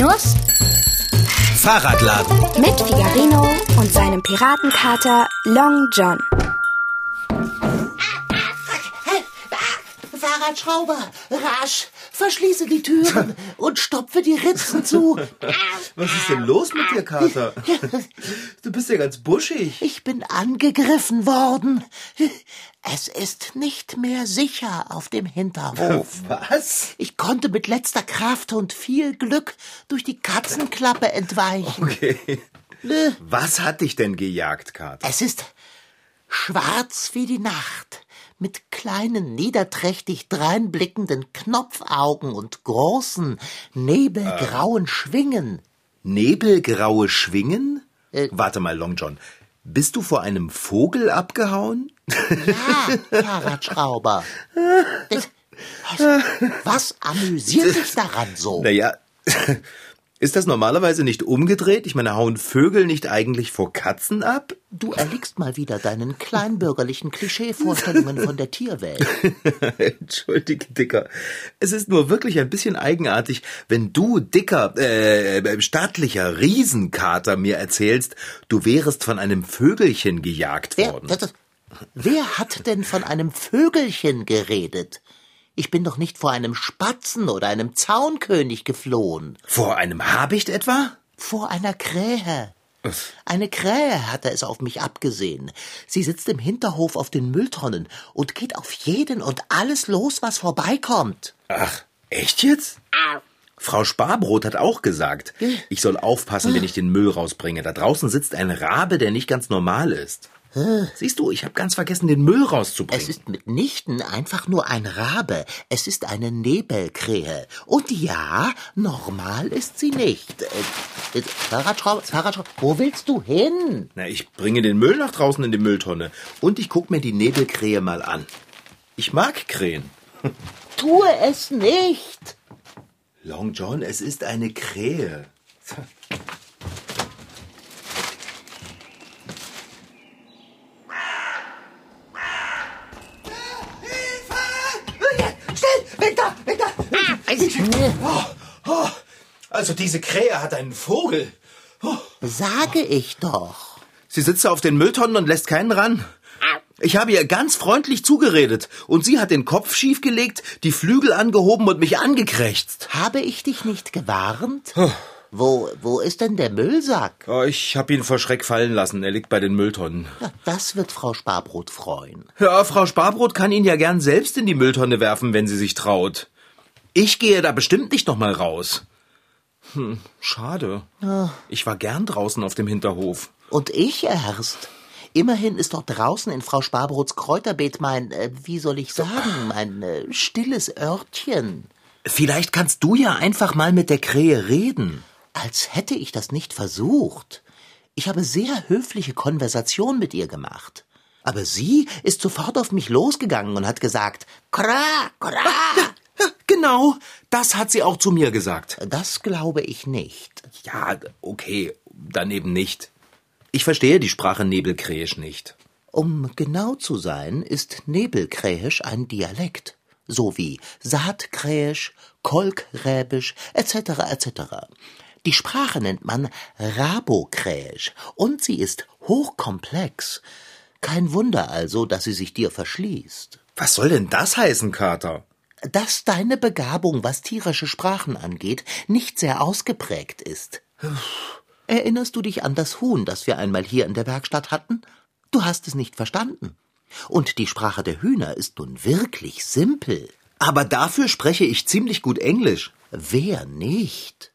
Finos Fahrradladen. mit Figarino und seinem Piratenkater Long John. Fahrradschrauber, rasch, verschließe die Türen und stopfe die Ritzen zu. Was ist denn los mit dir, Kater? Du bist ja ganz buschig. Ich bin angegriffen worden. Es ist nicht mehr sicher auf dem Hinterhof. Was? Ich konnte mit letzter Kraft und viel Glück durch die Katzenklappe entweichen. Okay. Nö, Was hat dich denn gejagt, Kater? Es ist schwarz wie die Nacht, mit kleinen, niederträchtig dreinblickenden Knopfaugen und großen, nebelgrauen Schwingen. Nebelgraue Schwingen? Äh. Warte mal, Long John. Bist du vor einem Vogel abgehauen? Ja, Fahrradschrauber. Das, was, was amüsiert dich daran so? Naja, ist das normalerweise nicht umgedreht? Ich meine, hauen Vögel nicht eigentlich vor Katzen ab? Du erliegst mal wieder deinen kleinbürgerlichen Klischeevorstellungen von der Tierwelt. Entschuldige, Dicker. Es ist nur wirklich ein bisschen eigenartig, wenn du, dicker, äh, staatlicher Riesenkater mir erzählst, du wärest von einem Vögelchen gejagt Wer, worden. das, das, wer hat denn von einem Vögelchen geredet? Ich bin doch nicht vor einem Spatzen oder einem Zaunkönig geflohen. Vor einem Habicht etwa? Vor einer Krähe. Eine Krähe hatte es auf mich abgesehen. Sie sitzt im Hinterhof auf den Mülltonnen und geht auf jeden und alles los, was vorbeikommt. Ach, echt jetzt? Frau Sparbrot hat auch gesagt, ich soll aufpassen, wenn ich den Müll rausbringe. Da draußen sitzt ein Rabe, der nicht ganz normal ist. Siehst du, ich habe ganz vergessen, den Müll rauszubringen. Es ist mitnichten einfach nur ein Rabe. Es ist eine Nebelkrähe. Und ja, normal ist sie nicht. Äh, äh, Fahrradschrauber, Fahrradschrauber, wo willst du hin? Na, ich bringe den Müll nach draußen in die Mülltonne und ich guck mir die Nebelkrähe mal an. Ich mag Krähen. Tue es nicht. Long John, es ist eine Krähe. Schnell, weg da, weg da. Also diese Krähe hat einen Vogel. Sage ich doch. Sie sitzt auf den Mülltonnen und lässt keinen ran. Ich habe ihr ganz freundlich zugeredet und sie hat den Kopf schiefgelegt, die Flügel angehoben und mich angekrächzt. Habe ich dich nicht gewarnt? Wo, wo ist denn der Müllsack? Oh, ich habe ihn vor Schreck fallen lassen. Er liegt bei den Mülltonnen. Ja, das wird Frau Sparbrot freuen. Ja, Frau Sparbrot kann ihn ja gern selbst in die Mülltonne werfen, wenn sie sich traut. Ich gehe da bestimmt nicht noch mal raus. Hm, schade. Ich war gern draußen auf dem Hinterhof. Und ich erst. Immerhin ist dort draußen in Frau Sparbrots Kräuterbeet mein, äh, wie soll ich sagen, mein äh, stilles Örtchen. Vielleicht kannst du ja einfach mal mit der Krähe reden. Als hätte ich das nicht versucht. Ich habe sehr höfliche Konversation mit ihr gemacht. Aber sie ist sofort auf mich losgegangen und hat gesagt, Kra, Kra. Genau, das hat sie auch zu mir gesagt. Das glaube ich nicht. Ja, okay, dann eben nicht. Ich verstehe die Sprache Nebelkräisch nicht. Um genau zu sein, ist Nebelkräisch ein Dialekt, so wie Saatkräisch, Kolkräbisch etc. etc. Die Sprache nennt man Rabokräisch und sie ist hochkomplex. Kein Wunder also, dass sie sich dir verschließt. Was soll denn das heißen, Kater? Dass deine Begabung, was tierische Sprachen angeht, nicht sehr ausgeprägt ist. Erinnerst du dich an das Huhn, das wir einmal hier in der Werkstatt hatten? Du hast es nicht verstanden. Und die Sprache der Hühner ist nun wirklich simpel. Aber dafür spreche ich ziemlich gut Englisch. Wer nicht?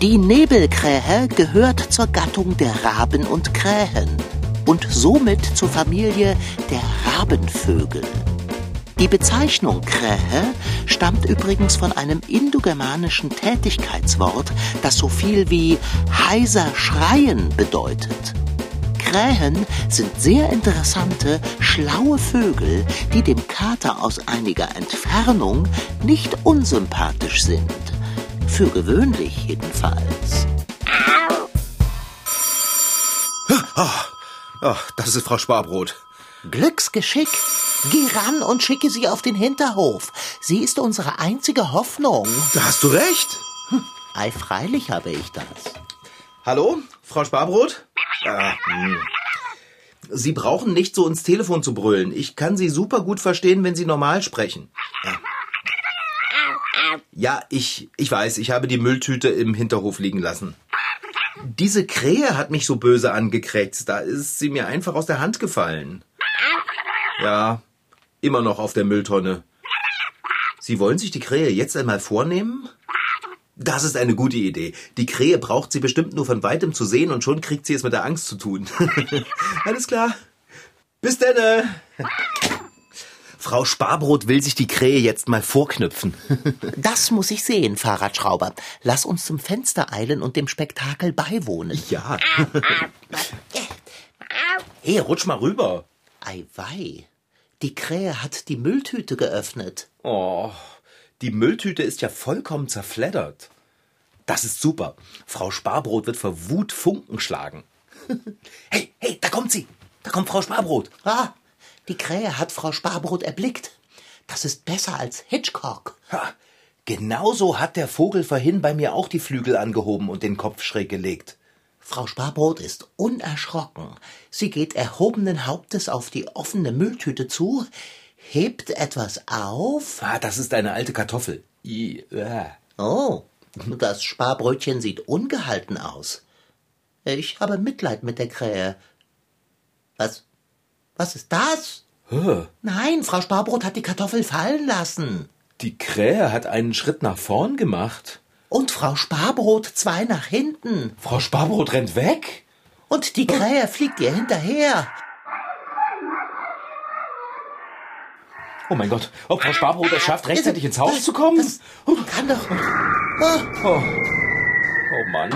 Die Nebelkrähe gehört zur Gattung der Raben und Krähen und somit zur Familie der Rabenvögel. Die Bezeichnung Krähe stammt übrigens von einem indogermanischen Tätigkeitswort, das so viel wie heiser schreien bedeutet. Krähen sind sehr interessante, schlaue Vögel, die dem Kater aus einiger Entfernung nicht unsympathisch sind. Für gewöhnlich jedenfalls. Oh, das ist Frau Sparbrot. Glücksgeschick. Geh ran und schicke sie auf den Hinterhof. Sie ist unsere einzige Hoffnung. Da hast du recht. Ei, freilich habe ich das. Hallo, Frau Sparbrot? Ah, hm. Sie brauchen nicht so ins Telefon zu brüllen. Ich kann Sie super gut verstehen, wenn Sie normal sprechen. Ja, ja ich, ich weiß, ich habe die Mülltüte im Hinterhof liegen lassen. Diese Krähe hat mich so böse angekrätzt. Da ist sie mir einfach aus der Hand gefallen. Ja, immer noch auf der Mülltonne. Sie wollen sich die Krähe jetzt einmal vornehmen? Das ist eine gute Idee. Die Krähe braucht sie bestimmt nur von weitem zu sehen und schon kriegt sie es mit der Angst zu tun. Alles klar. Bis denne. Frau Sparbrot will sich die Krähe jetzt mal vorknüpfen. Das muss ich sehen, Fahrradschrauber. Lass uns zum Fenster eilen und dem Spektakel beiwohnen. Ja. Hey, rutsch mal rüber. Ei wei. Die Krähe hat die Mülltüte geöffnet. Oh, die Mülltüte ist ja vollkommen zerfleddert. Das ist super. Frau Sparbrot wird vor Wut Funken schlagen. hey, hey, da kommt sie. Da kommt Frau Sparbrot. Ah, die Krähe hat Frau Sparbrot erblickt. Das ist besser als Hitchcock. Ha, genauso hat der Vogel vorhin bei mir auch die Flügel angehoben und den Kopf schräg gelegt. Frau Sparbrot ist unerschrocken. Sie geht erhobenen Hauptes auf die offene Mülltüte zu, hebt etwas auf. Ah, das ist eine alte Kartoffel. I, äh. Oh, das Sparbrötchen sieht ungehalten aus. Ich habe Mitleid mit der Krähe. Was? Was ist das? Hä? Nein, Frau Sparbrot hat die Kartoffel fallen lassen. Die Krähe hat einen Schritt nach vorn gemacht. Und Frau Sparbrot zwei nach hinten. Frau Sparbrot rennt weg. Und die Krähe fliegt ihr hinterher. Oh mein Gott, ob Frau Sparbrot es schafft, rechtzeitig ins Haus zu kommen? Das kann doch. Oh, oh Mann.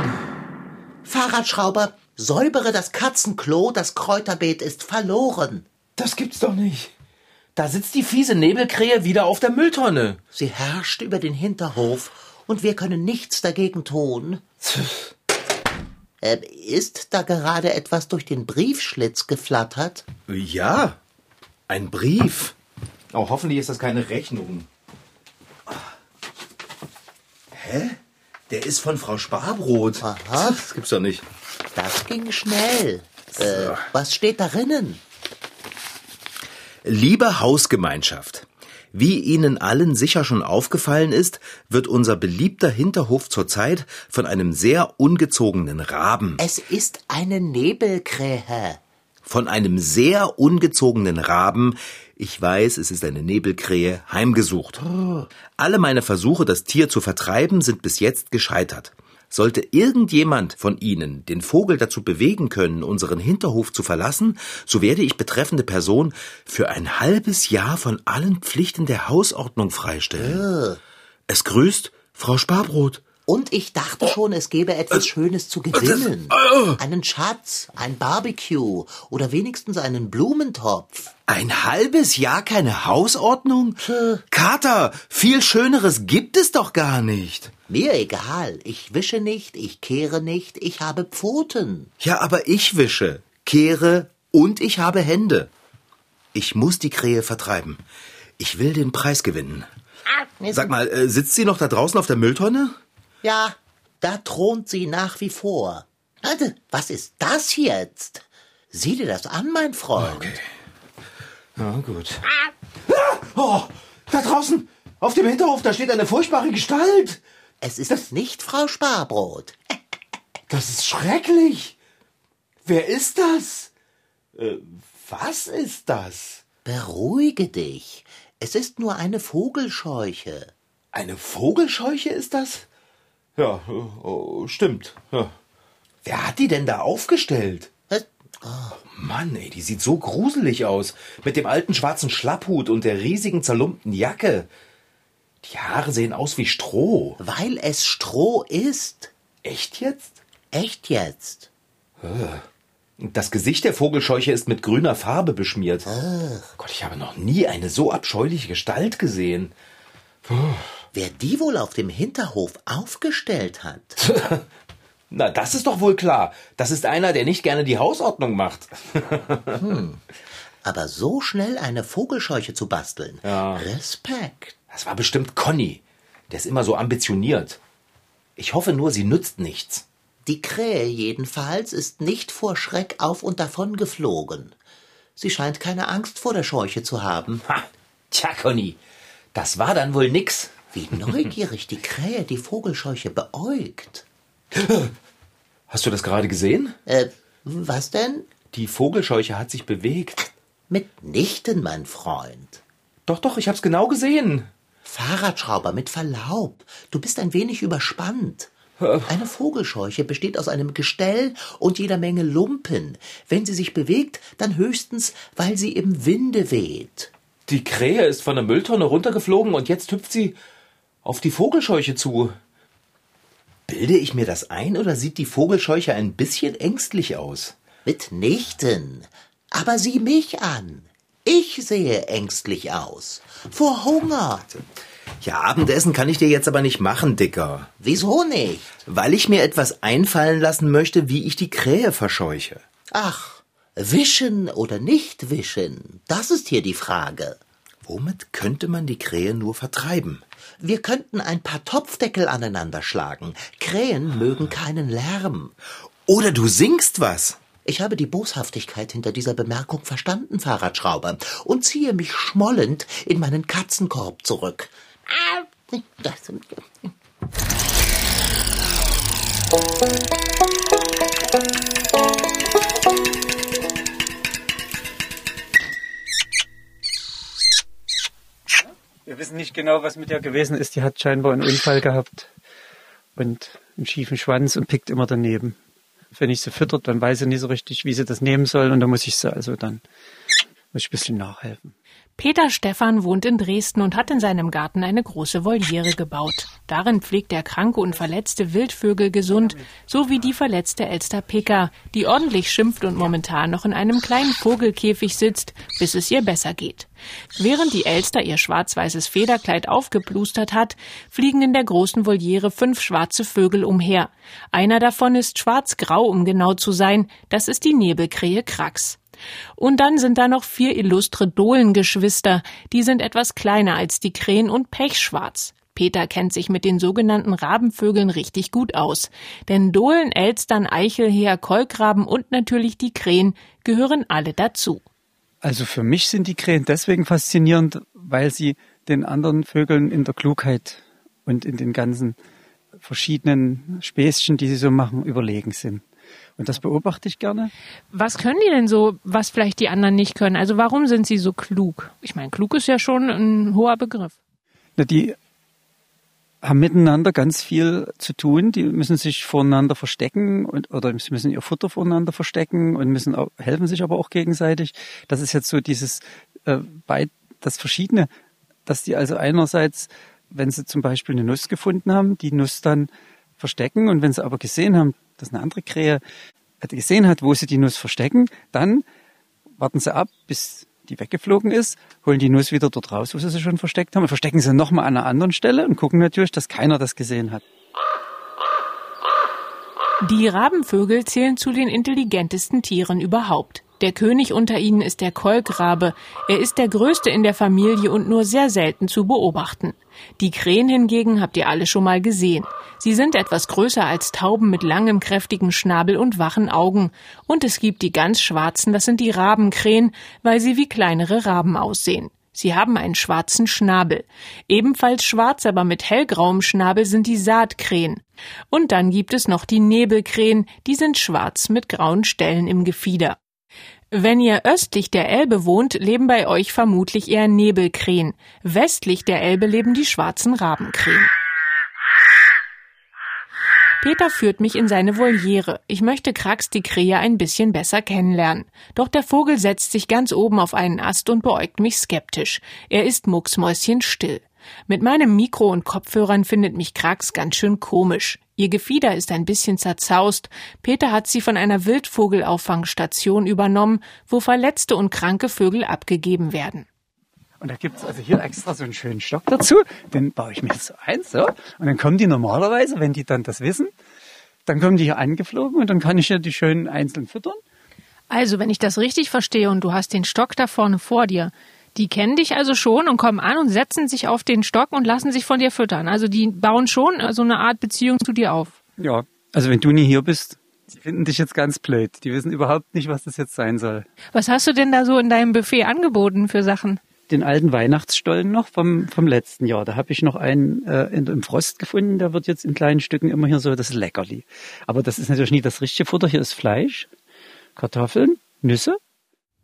Fahrradschrauber, säubere das Katzenklo, das Kräuterbeet ist verloren. Das gibt's doch nicht. Da sitzt die fiese Nebelkrähe wieder auf der Mülltonne. Sie herrscht über den Hinterhof und wir können nichts dagegen tun. Äh, ist da gerade etwas durch den Briefschlitz geflattert? Ja, ein Brief. Oh, hoffentlich ist das keine Rechnung. Hä? Der ist von Frau Sparbrot. Aha. Das gibt's doch nicht. Das ging schnell. Äh, was steht darinnen? Liebe Hausgemeinschaft, wie Ihnen allen sicher schon aufgefallen ist, wird unser beliebter Hinterhof zurzeit von einem sehr ungezogenen Raben, Es ist eine Nebelkrähe. von einem sehr ungezogenen Raben, ich weiß, es ist eine Nebelkrähe, heimgesucht. Alle meine Versuche, das Tier zu vertreiben, sind bis jetzt gescheitert. Sollte irgendjemand von Ihnen den Vogel dazu bewegen können, unseren Hinterhof zu verlassen, so werde ich betreffende Person für ein halbes Jahr von allen Pflichten der Hausordnung freistellen. Es grüßt Frau Sparbrot. Und ich dachte schon, es gäbe etwas Schönes zu gewinnen. Einen Schatz, ein Barbecue oder wenigstens einen Blumentopf. Ein halbes Jahr keine Hausordnung? Kater, viel Schöneres gibt es doch gar nicht. Mir egal. Ich wische nicht, ich kehre nicht, ich habe Pfoten. Ja, aber ich wische, kehre und ich habe Hände. Ich muss die Krähe vertreiben. Ich will den Preis gewinnen. Sag mal, äh, sitzt sie noch da draußen auf der Mülltonne? Ja, da thront sie nach wie vor. Also, was ist das jetzt? Sieh dir das an, mein Freund. Ja, gut. Ah, oh, da draußen, auf dem Hinterhof, da steht eine furchtbare Gestalt. Es ist nicht Frau Sparbrot. Das ist schrecklich. Wer ist das? Äh, was ist das? Beruhige dich. Es ist nur eine Vogelscheuche. Eine Vogelscheuche ist das? Ja, äh, oh, stimmt. Ja. Wer hat die denn da aufgestellt? Was? Mann, ey, die sieht so gruselig aus. Mit dem alten schwarzen Schlapphut und der riesigen zerlumpten Jacke. Die Haare sehen aus wie Stroh. Weil es Stroh ist. Echt jetzt? Echt jetzt. Das Gesicht der Vogelscheuche ist mit grüner Farbe beschmiert. Gott, ich habe noch nie eine so abscheuliche Gestalt gesehen. Wer die wohl auf dem Hinterhof aufgestellt hat? Na, das ist doch wohl klar. Das ist einer, der nicht gerne die Hausordnung macht. Aber so schnell eine Vogelscheuche zu basteln. Ja. Respekt. Das war bestimmt Conny. Der ist immer so ambitioniert. Ich hoffe nur, sie nützt nichts. Die Krähe jedenfalls ist nicht vor Schreck auf und davon geflogen. Sie scheint keine Angst vor der Scheuche zu haben. Ha, tja, Conny, das war dann wohl nix. Wie neugierig die Krähe die Vogelscheuche beäugt. Hast du das gerade gesehen? Äh, was denn? Die Vogelscheuche hat sich bewegt. Mitnichten, mein Freund. Doch, doch, ich hab's genau gesehen. Fahrradschrauber, mit Verlaub, du bist ein wenig überspannt. Eine Vogelscheuche besteht aus einem Gestell und jeder Menge Lumpen. Wenn sie sich bewegt, dann höchstens, weil sie im Winde weht. Die Krähe ist von der Mülltonne runtergeflogen und jetzt hüpft sie auf die Vogelscheuche zu. Bilde ich mir das ein oder sieht die Vogelscheuche ein bisschen ängstlich aus? Mitnichten. Aber sieh mich an. Ich sehe ängstlich aus. Vor Hunger. Ja, Abendessen kann ich dir jetzt aber nicht machen, Dicker. Wieso nicht? Weil ich mir etwas einfallen lassen möchte, wie ich die Krähe verscheuche. Ach, wischen oder nicht wischen, das ist hier die Frage. Womit könnte man die Krähe nur vertreiben? Wir könnten ein paar Topfdeckel aneinander schlagen. Krähen mögen keinen Lärm. Oder du singst was. Ich habe die Boshaftigkeit hinter dieser Bemerkung verstanden, Fahrradschrauber, und ziehe mich schmollend in meinen Katzenkorb zurück. Wir wissen nicht genau, was mit ihr gewesen ist. Die hat scheinbar einen Unfall gehabt und einen schiefen Schwanz und pickt immer daneben. Wenn ich sie füttert, dann weiß sie nicht so richtig, wie sie das nehmen soll und dann muss ich sie also dann muss ich ein bisschen nachhelfen. Peter Stephan wohnt in Dresden und hat in seinem Garten eine große Voliere gebaut. Darin pflegt er kranke und verletzte Wildvögel gesund, so wie die verletzte Elster Pika, die ordentlich schimpft und momentan noch in einem kleinen Vogelkäfig sitzt, bis es ihr besser geht. Während die Elster ihr schwarz-weißes Federkleid aufgeplustert hat, fliegen in der großen Voliere fünf schwarze Vögel umher. Einer davon ist schwarz-grau, um genau zu sein, das ist die Nebelkrähe Krax. Und dann sind da noch vier illustre Dohlengeschwister, die sind etwas kleiner als die Krähen und pechschwarz. Peter kennt sich mit den sogenannten Rabenvögeln richtig gut aus. Denn Dohlen, Elstern, Eichelheer, Kolkraben und natürlich die Krähen gehören alle dazu. Also für mich sind die Krähen deswegen faszinierend, weil sie den anderen Vögeln in der Klugheit und in den ganzen verschiedenen Späßchen, die sie so machen, überlegen sind. Und das beobachte ich gerne. Was können die denn so, was vielleicht die anderen nicht können? Also warum sind sie so klug? Ich meine, klug ist ja schon ein hoher Begriff. Na, die haben miteinander ganz viel zu tun. Die müssen sich voneinander verstecken und, oder sie müssen ihr Futter voneinander verstecken und müssen auch, helfen sich aber auch gegenseitig. Das ist jetzt so dieses äh, bei das Verschiedene, dass die also einerseits, wenn sie zum Beispiel eine Nuss gefunden haben, die Nuss dann verstecken und wenn sie aber gesehen haben, dass eine andere Krähe gesehen hat, wo sie die Nuss verstecken, dann warten sie ab, bis die weggeflogen ist, holen die Nuss wieder dort raus, wo sie sie schon versteckt haben, und verstecken sie nochmal an einer anderen Stelle und gucken natürlich, dass keiner das gesehen hat. Die Rabenvögel zählen zu den intelligentesten Tieren überhaupt. Der König unter ihnen ist der Kolkrabe. Er ist der größte in der Familie und nur sehr selten zu beobachten. Die Krähen hingegen habt ihr alle schon mal gesehen. Sie sind etwas größer als Tauben mit langem, kräftigen Schnabel und wachen Augen. Und es gibt die ganz schwarzen, das sind die Rabenkrähen, weil sie wie kleinere Raben aussehen. Sie haben einen schwarzen Schnabel. Ebenfalls schwarz, aber mit hellgrauem Schnabel sind die Saatkrähen. Und dann gibt es noch die Nebelkrähen, die sind schwarz mit grauen Stellen im Gefieder. Wenn ihr östlich der Elbe wohnt, leben bei euch vermutlich eher Nebelkrähen. Westlich der Elbe leben die schwarzen Rabenkrähen. Peter führt mich in seine Voliere. Ich möchte Krax die Krähe ein bisschen besser kennenlernen. Doch der Vogel setzt sich ganz oben auf einen Ast und beäugt mich skeptisch. Er ist mucksmäuschenstill. Mit meinem Mikro und Kopfhörern findet mich Krax ganz schön komisch. Ihr Gefieder ist ein bisschen zerzaust. Peter hat sie von einer Wildvogelauffangstation übernommen, wo verletzte und kranke Vögel abgegeben werden. Und da gibt's also hier extra so einen schönen Stock dazu. Den baue ich mir so ein, so. Und dann kommen die normalerweise, wenn die dann das wissen, dann kommen die hier angeflogen und dann kann ich ja die schön einzeln füttern. Also, wenn ich das richtig verstehe und du hast den Stock da vorne vor dir, die kennen dich also schon und kommen an und setzen sich auf den Stock und lassen sich von dir füttern. Also die bauen schon so eine Art Beziehung zu dir auf. Ja, also wenn du nie hier bist, die finden dich jetzt ganz blöd. Die wissen überhaupt nicht, was das jetzt sein soll. Was hast du denn da so in deinem Buffet angeboten für Sachen? Den alten Weihnachtsstollen noch vom, vom letzten Jahr. Da habe ich noch einen äh, in, im Frost gefunden. Der wird jetzt in kleinen Stücken immer hier so das Leckerli. Aber das ist natürlich nie das richtige Futter. Hier ist Fleisch, Kartoffeln, Nüsse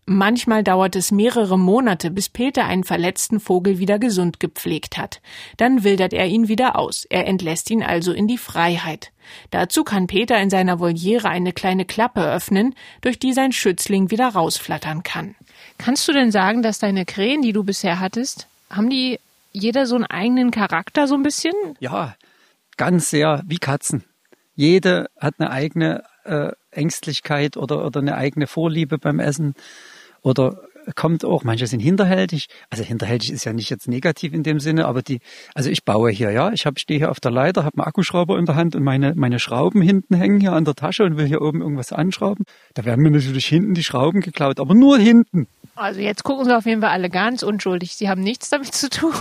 Manchmal dauert es mehrere Monate, bis Peter einen verletzten Vogel wieder gesund gepflegt hat. Dann wildert er ihn wieder aus. Er entlässt ihn also in die Freiheit. Dazu kann Peter in seiner Voliere eine kleine Klappe öffnen, durch die sein Schützling wieder rausflattern kann. Kannst du denn sagen, dass deine Krähen, die du bisher hattest, haben die jeder so einen eigenen Charakter so ein bisschen? Ja, ganz sehr wie Katzen. Jede hat eine eigene äh, Ängstlichkeit oder, oder eine eigene Vorliebe beim Essen oder kommt auch, manche sind hinterhältig. Also hinterhältig ist ja nicht jetzt negativ in dem Sinne, aber die, also ich baue hier, ja, ich habe stehe hier auf der Leiter, habe einen Akkuschrauber in der Hand und meine meine Schrauben hinten hängen hier an der Tasche und will hier oben irgendwas anschrauben. Da werden mir natürlich hinten die Schrauben geklaut, aber nur hinten. Also jetzt gucken sie auf jeden Fall alle ganz unschuldig. Sie haben nichts damit zu tun.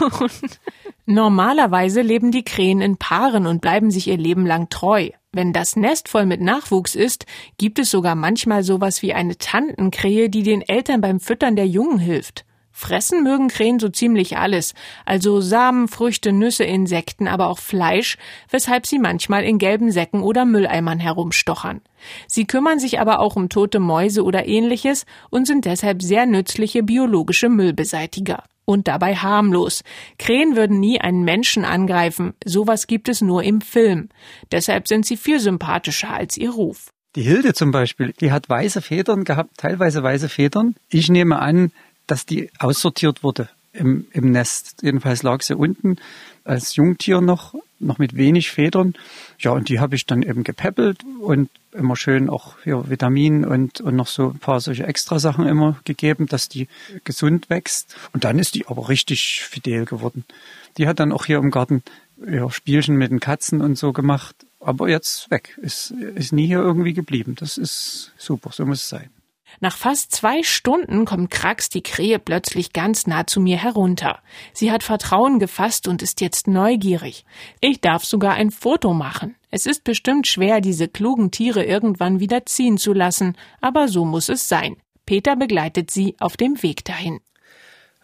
Normalerweise leben die Krähen in Paaren und bleiben sich ihr Leben lang treu. Wenn das Nest voll mit Nachwuchs ist, gibt es sogar manchmal sowas wie eine Tantenkrähe, die den Eltern beim Füttern der Jungen hilft. Fressen mögen Krähen so ziemlich alles, also Samen, Früchte, Nüsse, Insekten, aber auch Fleisch, weshalb sie manchmal in gelben Säcken oder Mülleimern herumstochern. Sie kümmern sich aber auch um tote Mäuse oder ähnliches und sind deshalb sehr nützliche biologische Müllbeseitiger. Und dabei harmlos. Krähen würden nie einen Menschen angreifen. Sowas gibt es nur im Film. Deshalb sind sie viel sympathischer als ihr Ruf. Die Hilde zum Beispiel, die hat weiße Federn gehabt, teilweise weiße Federn. Ich nehme an, dass die aussortiert wurde im, im Nest. Jedenfalls lag sie unten als Jungtier noch, noch mit wenig Federn. Ja, und die habe ich dann eben gepäppelt und immer schön auch hier Vitamin und, und noch so ein paar solche Extrasachen immer gegeben, dass die gesund wächst. Und dann ist die aber richtig fidel geworden. Die hat dann auch hier im Garten ja, Spielchen mit den Katzen und so gemacht. Aber jetzt weg. Ist, ist nie hier irgendwie geblieben. Das ist super. So muss es sein. Nach fast zwei Stunden kommt Krax die Krähe plötzlich ganz nah zu mir herunter. Sie hat Vertrauen gefasst und ist jetzt neugierig. Ich darf sogar ein Foto machen. Es ist bestimmt schwer, diese klugen Tiere irgendwann wieder ziehen zu lassen, aber so muss es sein. Peter begleitet sie auf dem Weg dahin.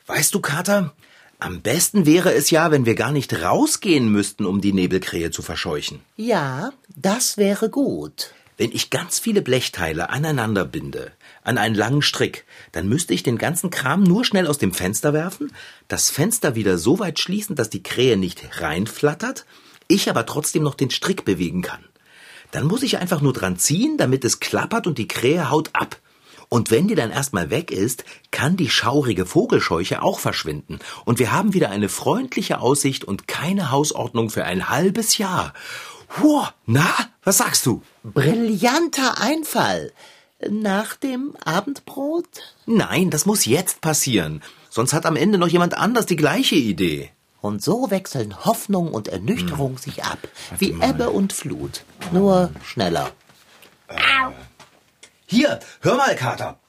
Weißt du, Kater, am besten wäre es ja, wenn wir gar nicht rausgehen müssten, um die Nebelkrähe zu verscheuchen. Ja, das wäre gut. Wenn ich ganz viele Blechteile aneinander binde, an einen langen Strick, dann müsste ich den ganzen Kram nur schnell aus dem Fenster werfen, das Fenster wieder so weit schließen, dass die Krähe nicht reinflattert, ich aber trotzdem noch den Strick bewegen kann. Dann muss ich einfach nur dran ziehen, damit es klappert und die Krähe haut ab. Und wenn die dann erstmal weg ist, kann die schaurige Vogelscheuche auch verschwinden. Und wir haben wieder eine freundliche Aussicht und keine Hausordnung für ein halbes Jahr. Huh, na, was sagst du? Brillanter Einfall. Nach dem Abendbrot? Nein, das muss jetzt passieren. Sonst hat am Ende noch jemand anders die gleiche Idee. Und so wechseln Hoffnung und Ernüchterung hm. sich ab, wie mal. Ebbe und Flut. Nur schneller. Äh. Hier, hör mal, Kater.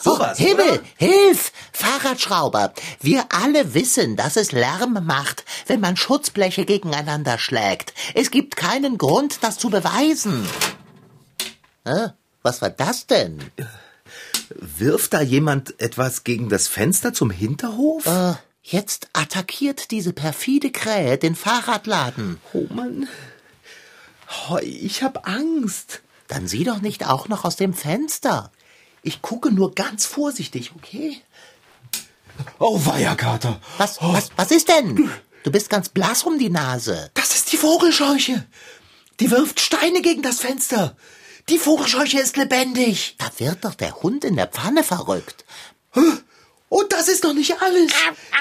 So was, oh, Himmel, oder? hilf! Fahrradschrauber. Wir alle wissen, dass es Lärm macht, wenn man Schutzbleche gegeneinander schlägt. Es gibt keinen Grund, das zu beweisen. Hä? Was war das denn? Wirft da jemand etwas gegen das Fenster zum Hinterhof? Äh, jetzt attackiert diese perfide Krähe den Fahrradladen. Oh Mann. Oh, ich hab Angst. Dann sieh doch nicht auch noch aus dem Fenster. Ich gucke nur ganz vorsichtig, okay? Oh, Weierkater. Was, oh. was, was ist denn? Du bist ganz blass um die Nase. Das ist die Vogelscheuche. Die wirft Steine gegen das Fenster. Die Vogelscheuche ist lebendig. Da wird doch der Hund in der Pfanne verrückt. Und das ist noch nicht alles.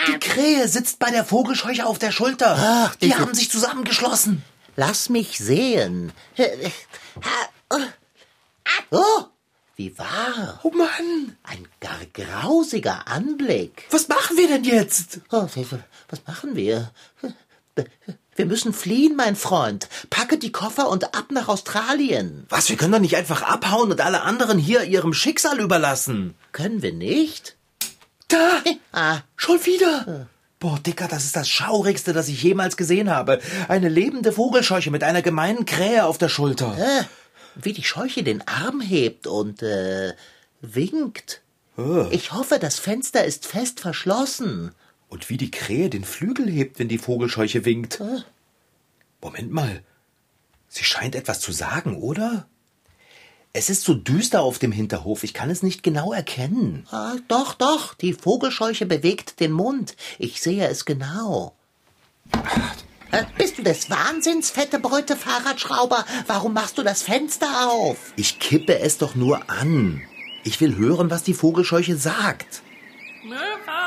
Die Krähe sitzt bei der Vogelscheuche auf der Schulter. Ach, die haben sich zusammengeschlossen. Lass mich sehen. Oh, wie wahr. Oh Mann. Ein gar grausiger Anblick. Was machen wir denn jetzt? Oh, was machen wir? Wir müssen fliehen, mein Freund. Packe die Koffer und ab nach Australien. Was, wir können doch nicht einfach abhauen und alle anderen hier ihrem Schicksal überlassen. Können wir nicht? Da! Ah, Schon wieder! Boah, Dicker, das ist das Schaurigste, das ich jemals gesehen habe. Eine lebende Vogelscheuche mit einer gemeinen Krähe auf der Schulter. äh, wie die Scheuche den Arm hebt und äh, winkt. Ich hoffe, das Fenster ist fest verschlossen. Und wie die Krähe den Flügel hebt, wenn die Vogelscheuche winkt. Moment mal. Sie scheint etwas zu sagen, oder? Es ist so düster auf dem Hinterhof, ich kann es nicht genau erkennen. Ah, doch, doch, die Vogelscheuche bewegt den Mund. Ich sehe es genau. Äh, bist du des Wahnsinns, fette Beute, Fahrradschrauber? Warum machst du das Fenster auf? Ich kippe es doch nur an. Ich will hören, was die Vogelscheuche sagt. Möwe!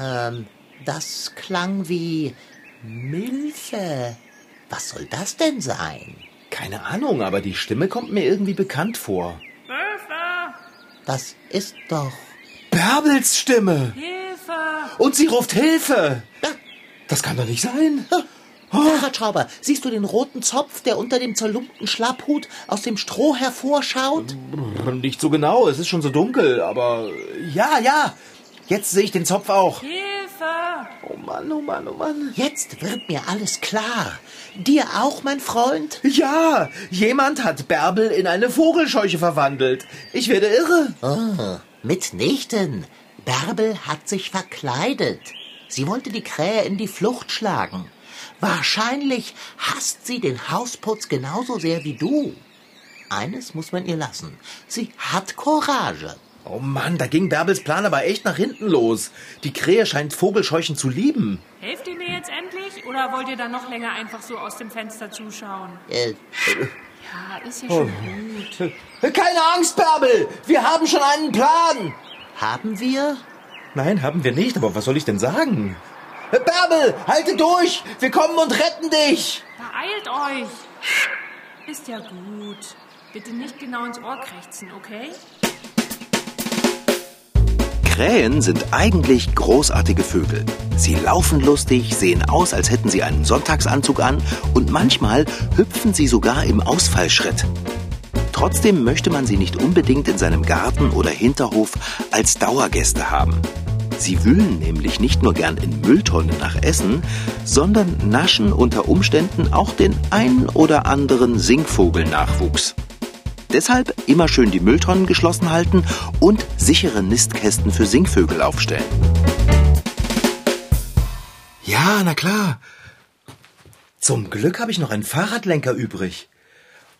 Ähm, das klang wie Milfe. Was soll das denn sein? Keine Ahnung, aber die Stimme kommt mir irgendwie bekannt vor. Möwe! Das ist doch. Bärbels Stimme! Hilfe! Und sie ruft Hilfe! Ja, Das kann doch nicht sein. Fahrradschrauber, siehst du den roten Zopf, der unter dem zerlumpten Schlapphut aus dem Stroh hervorschaut? Nicht so genau, es ist schon so dunkel, aber ja, ja. Jetzt sehe ich den Zopf auch. Hilfe! Oh Mann, oh Mann, oh Mann. Jetzt wird mir alles klar. Dir auch, mein Freund? Ja, jemand hat Bärbel in eine Vogelscheuche verwandelt. Ich werde irre. Oh, mitnichten. Bärbel hat sich verkleidet. Sie wollte die Krähe in die Flucht schlagen. Wahrscheinlich hasst sie den Hausputz genauso sehr wie du. Eines muss man ihr lassen. Sie hat Courage. Oh Mann, da ging Bärbels Plan aber echt nach hinten los. Die Krähe scheint Vogelscheuchen zu lieben. Helft ihr mir jetzt endlich? Oder wollt ihr dann noch länger einfach so aus dem Fenster zuschauen? Äh, Ja, ist ja schon gut. Keine Angst, Bärbel. Wir haben schon einen Plan. haben wir? Nein, haben wir nicht, aber was soll ich denn sagen? Bärbel, halte durch. Wir kommen und retten dich. Beeilt euch! Ist ja gut. Bitte nicht genau ins Ohr krächzen, okay? Krähen sind eigentlich großartige Vögel. Sie laufen lustig, sehen aus, als hätten sie einen Sonntagsanzug an und manchmal hüpfen sie sogar im Ausfallschritt. Trotzdem möchte man sie nicht unbedingt in seinem Garten oder Hinterhof als Dauergäste haben. Sie wühlen nämlich nicht nur gern in Mülltonnen nach Essen, sondern naschen unter Umständen auch den ein oder anderen Singvogelnachwuchs. Deshalb immer schön die Mülltonnen geschlossen halten und sichere Nistkästen für Singvögel aufstellen. Ja, na klar. Zum Glück habe ich noch einen Fahrradlenker übrig.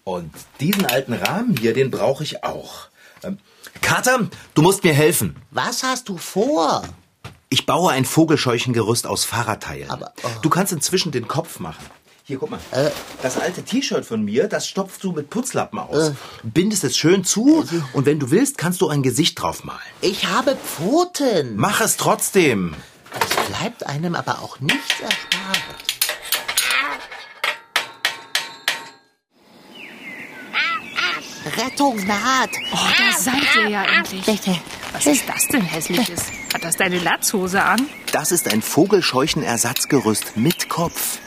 Und diesen alten Rahmen hier, den brauche ich auch. Ähm, Kater, du musst mir helfen. Was hast du vor? Ich baue ein Vogelscheuchengerüst aus Fahrradteilen. Aber, oh. Du kannst inzwischen den Kopf machen. Hier, guck mal. Äh. Das alte T-Shirt von mir, das stopfst du mit Putzlappen aus. Bindest es schön zu und wenn du willst, kannst du ein Gesicht drauf malen. Ich habe Pfoten. Mach es trotzdem. Es bleibt einem aber auch nichts erspart. Rettung naht. Oh, da seid ihr ja endlich. Bitte. Was ist das denn hässliches? Hat das deine Latzhose an? Das ist ein Vogelscheuchenersatzgerüst mit Kopf.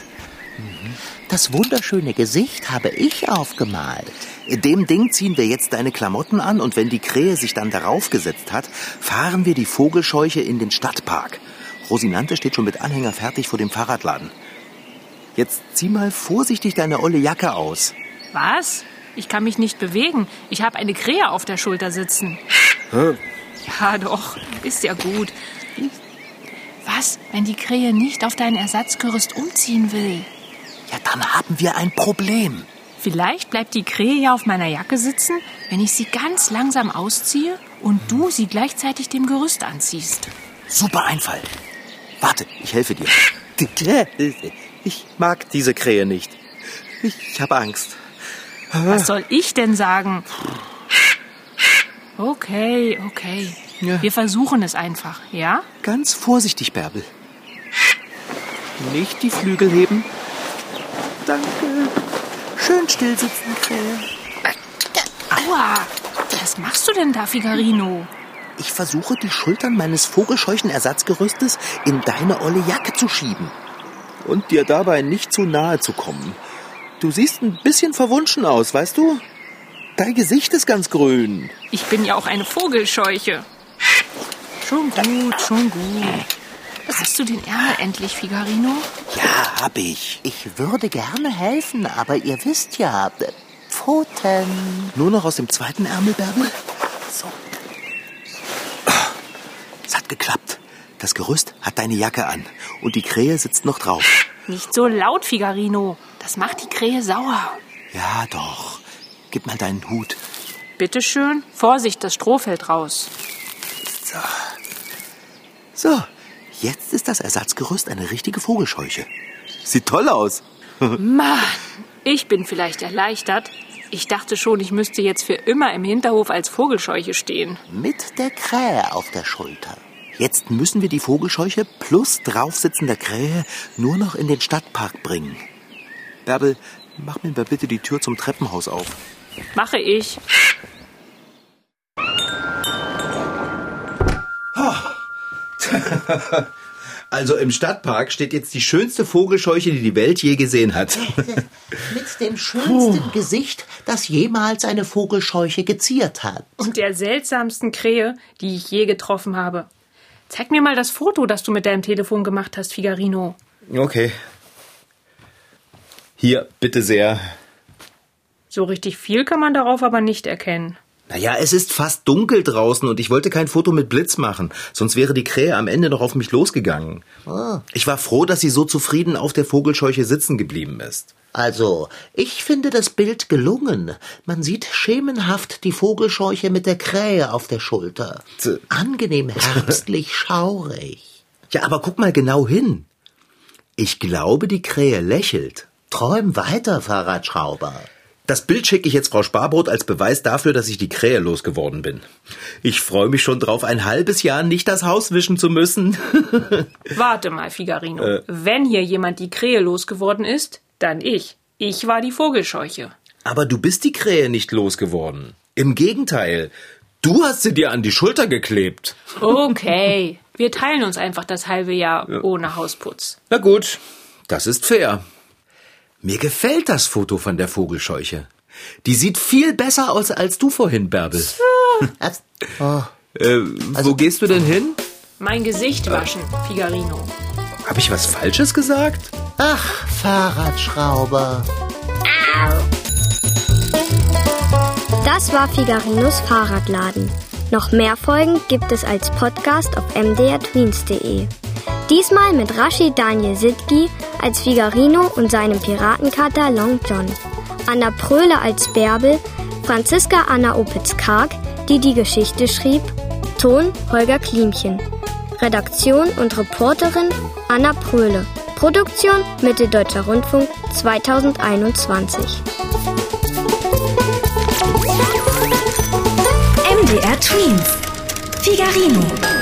Das wunderschöne Gesicht habe ich aufgemalt. Dem Ding ziehen wir jetzt deine Klamotten an und wenn die Krähe sich dann darauf gesetzt hat, fahren wir die Vogelscheuche in den Stadtpark. Rosinante steht schon mit Anhänger fertig vor dem Fahrradladen. Jetzt zieh mal vorsichtig deine olle Jacke aus. Was? Ich kann mich nicht bewegen. Ich habe eine Krähe auf der Schulter sitzen. Ja, doch. Ist ja gut. Was, wenn die Krähe nicht auf dein Ersatzgerüst umziehen will? Ja, dann haben wir ein Problem. Vielleicht bleibt die Krähe ja auf meiner Jacke sitzen, wenn ich sie ganz langsam ausziehe und du sie gleichzeitig dem Gerüst anziehst. Super Einfall. Warte, ich helfe dir. Ich mag diese Krähe nicht. Ich habe Angst. Was soll ich denn sagen? Okay, okay. Ja. Wir versuchen es einfach, ja? Ganz vorsichtig, Bärbel. Nicht die Flügel heben. Danke. Schön still sitzen, Krähe. Aua! Was machst du denn da, Figarino? Ich versuche, die Schultern meines Vogelscheuchenersatzgerüstes in deine olle Jacke zu schieben. und dir dabei nicht zu nahe zu kommen. Du siehst ein bisschen verwunschen aus, weißt du? Dein Gesicht ist ganz grün. Ich bin ja auch eine Vogelscheuche. Schon gut, schon gut. Hast du den Ärmel endlich, Figarino? Ja, hab ich. Ich würde gerne helfen, aber ihr wisst ja, Pfoten. Nur noch aus dem zweiten Ärmel, Bärbel? So. Es hat geklappt. Das Gerüst hat deine Jacke an und die Krähe sitzt noch drauf. Nicht so laut, Figarino. Das macht die Krähe sauer. Ja, doch. Gib mal deinen Hut. Bitte schön. Vorsicht, das Stroh fällt raus. So. So, jetzt ist das Ersatzgerüst eine richtige Vogelscheuche. Sieht toll aus. Mann, ich bin vielleicht erleichtert. Ich dachte schon, ich müsste jetzt für immer im Hinterhof als Vogelscheuche stehen. Mit der Krähe auf der Schulter. Jetzt müssen wir die Vogelscheuche plus draufsitzender Krähe nur noch in den Stadtpark bringen. Bärbel, mach mir mal bitte die Tür zum Treppenhaus auf. Mache ich. Also im Stadtpark steht jetzt die schönste Vogelscheuche, die die Welt je gesehen hat. Mit dem schönsten Gesicht, das jemals eine Vogelscheuche geziert hat. Und der seltsamsten Krähe, die ich je getroffen habe. Zeig mir mal das Foto, das du mit deinem Telefon gemacht hast, Figarino. Okay. Hier, bitte sehr. So richtig viel kann man darauf aber nicht erkennen. Naja, es ist fast dunkel draußen und ich wollte kein Foto mit Blitz machen, sonst wäre die Krähe am Ende noch auf mich losgegangen. Ich war froh, dass sie so zufrieden auf der Vogelscheuche sitzen geblieben ist. Also, ich finde das Bild gelungen. Man sieht schemenhaft die Vogelscheuche mit der Krähe auf der Schulter. Z- Angenehm herbstlich schaurig. Ja, aber guck mal genau hin. Ich glaube, die Krähe lächelt. Träum weiter, Fahrradschrauber. Das Bild schicke ich jetzt Frau Sparbrot als Beweis dafür, dass ich die Krähe losgeworden bin. Ich freue mich schon drauf, ein halbes Jahr nicht das Haus wischen zu müssen. Warte mal, Figarino. Wenn hier jemand die Krähe losgeworden ist, dann ich. Ich war die Vogelscheuche. Aber du bist die Krähe nicht losgeworden. Im Gegenteil. Du hast sie dir an die Schulter geklebt. Okay. Wir teilen uns einfach das halbe Jahr ohne Hausputz. Na gut, das ist fair. Mir gefällt das Foto von der Vogelscheuche. Die sieht viel besser aus als du vorhin, Bärbel. Oh, Äh, wo gehst du denn hin? Mein Gesicht waschen, Figarino. Habe ich was Falsches gesagt? ach, Fahrradschrauber. Das war Figarinos Fahrradladen. Noch mehr Folgen gibt es als Podcast auf mdrtweens.de. Diesmal mit Rashid Daniel Sidgi als Figarino und seinem Piratenkater Long John. Anna Pröhle als Bärbel, Franziska Anna Opitz-Karg, die die Geschichte schrieb, Ton Holger Klimchen. Redaktion und Reporterin Anna Pröhle. Produktion Mitteldeutscher Rundfunk 2021. MDR Twins. Figarino.